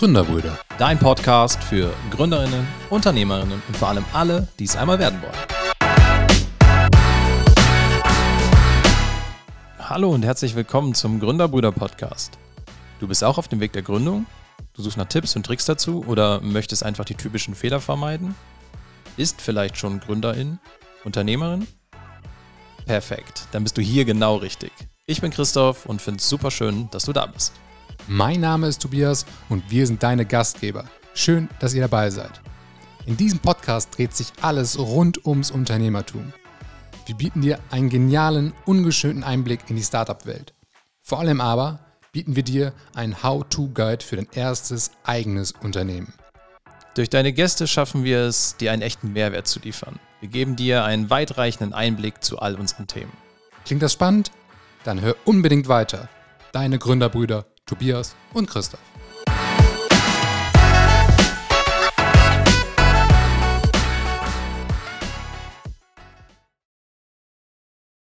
Gründerbrüder. Dein Podcast für Gründerinnen, Unternehmerinnen und vor allem alle, die es einmal werden wollen. Hallo und herzlich willkommen zum Gründerbrüder Podcast. Du bist auch auf dem Weg der Gründung? Du suchst nach Tipps und Tricks dazu oder möchtest einfach die typischen Fehler vermeiden? Ist vielleicht schon Gründerin, Unternehmerin? Perfekt, dann bist du hier genau richtig. Ich bin Christoph und finde es super schön, dass du da bist. Mein Name ist Tobias und wir sind deine Gastgeber. Schön, dass ihr dabei seid. In diesem Podcast dreht sich alles rund ums Unternehmertum. Wir bieten dir einen genialen, ungeschönten Einblick in die Startup-Welt. Vor allem aber bieten wir dir einen How-to-Guide für dein erstes eigenes Unternehmen. Durch deine Gäste schaffen wir es, dir einen echten Mehrwert zu liefern. Wir geben dir einen weitreichenden Einblick zu all unseren Themen. Klingt das spannend? Dann hör unbedingt weiter. Deine Gründerbrüder Tobias und Christoph.